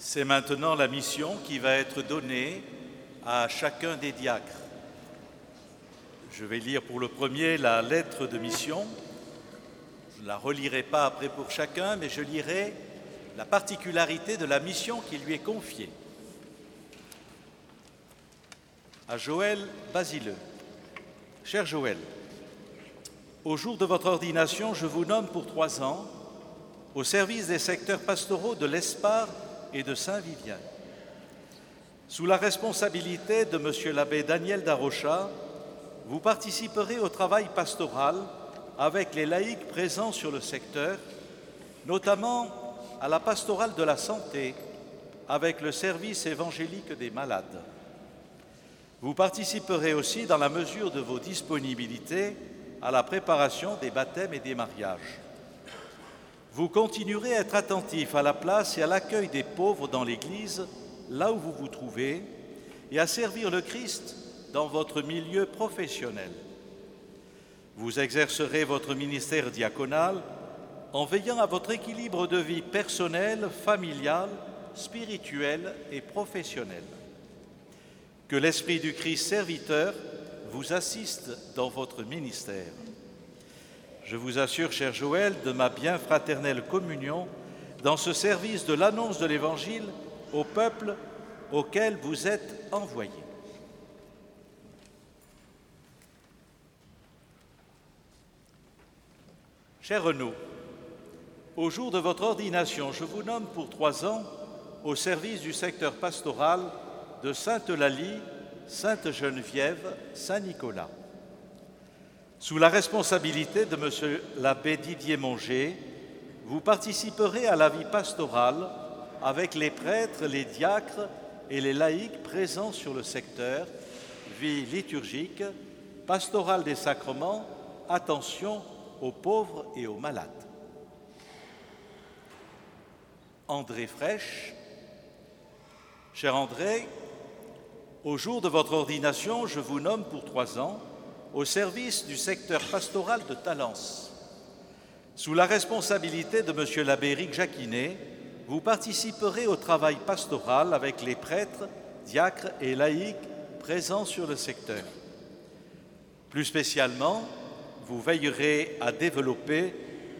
C'est maintenant la mission qui va être donnée à chacun des diacres. Je vais lire pour le premier la lettre de mission. Je ne la relirai pas après pour chacun, mais je lirai la particularité de la mission qui lui est confiée. À Joël Basileux. Cher Joël, au jour de votre ordination, je vous nomme pour trois ans au service des secteurs pastoraux de l'Espar et de Saint-Vivien. Sous la responsabilité de Monsieur l'abbé Daniel Darocha, vous participerez au travail pastoral avec les laïcs présents sur le secteur, notamment à la pastorale de la santé avec le service évangélique des malades. Vous participerez aussi, dans la mesure de vos disponibilités, à la préparation des baptêmes et des mariages. Vous continuerez à être attentif à la place et à l'accueil des pauvres dans l'Église, là où vous vous trouvez, et à servir le Christ dans votre milieu professionnel. Vous exercerez votre ministère diaconal en veillant à votre équilibre de vie personnelle, familiale, spirituelle et professionnelle. Que l'Esprit du Christ serviteur vous assiste dans votre ministère. Je vous assure, cher Joël, de ma bien fraternelle communion dans ce service de l'annonce de l'Évangile au peuple auquel vous êtes envoyé. Cher Renaud, au jour de votre ordination, je vous nomme pour trois ans au service du secteur pastoral de Sainte-Eulalie, Sainte-Geneviève, Saint-Nicolas. Sous la responsabilité de M. l'abbé Didier Monger, vous participerez à la vie pastorale avec les prêtres, les diacres et les laïcs présents sur le secteur, vie liturgique, pastorale des sacrements, attention aux pauvres et aux malades. André Fraîche. Cher André, au jour de votre ordination, je vous nomme pour trois ans au service du secteur pastoral de Talence. Sous la responsabilité de M. l'abbé Éric Jacquinet, vous participerez au travail pastoral avec les prêtres, diacres et laïcs présents sur le secteur. Plus spécialement, vous veillerez à développer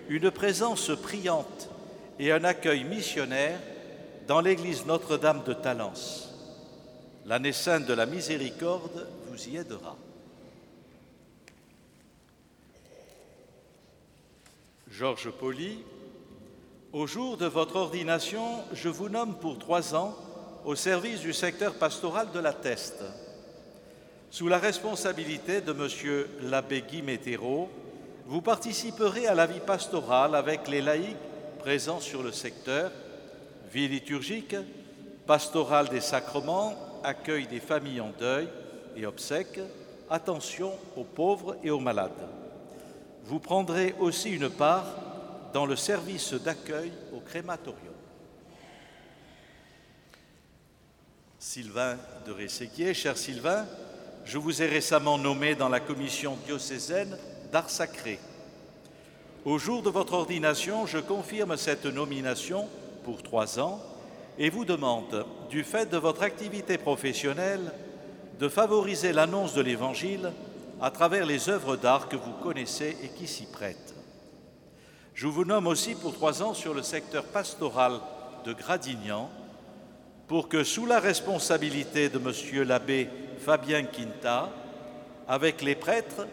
une présence priante et un accueil missionnaire dans l'église Notre-Dame de Talence. L'année sainte de la miséricorde vous y aidera. Georges Poli, au jour de votre ordination, je vous nomme pour trois ans au service du secteur pastoral de la Teste. Sous la responsabilité de M. l'abbé Guy Météro, vous participerez à la vie pastorale avec les laïcs présents sur le secteur, vie liturgique, pastorale des sacrements, accueil des familles en deuil et obsèques, attention aux pauvres et aux malades. Vous prendrez aussi une part dans le service d'accueil au crématorium. Sylvain de Resséquier, cher Sylvain, je vous ai récemment nommé dans la commission diocésaine d'art sacré. Au jour de votre ordination, je confirme cette nomination pour trois ans et vous demande, du fait de votre activité professionnelle, de favoriser l'annonce de l'Évangile à travers les œuvres d'art que vous connaissez et qui s'y prêtent. Je vous nomme aussi pour trois ans sur le secteur pastoral de Gradignan pour que, sous la responsabilité de Monsieur l'abbé Fabien Quinta, avec les prêtres,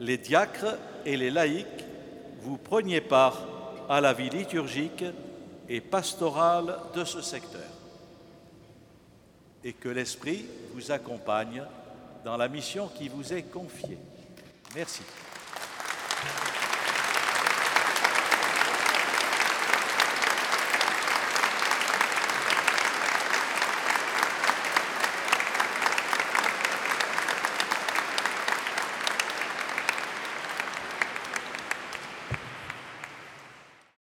les diacres et les laïcs, vous preniez part à la vie liturgique et pastorale de ce secteur. Et que l'Esprit vous accompagne dans la mission qui vous est confiée. Merci.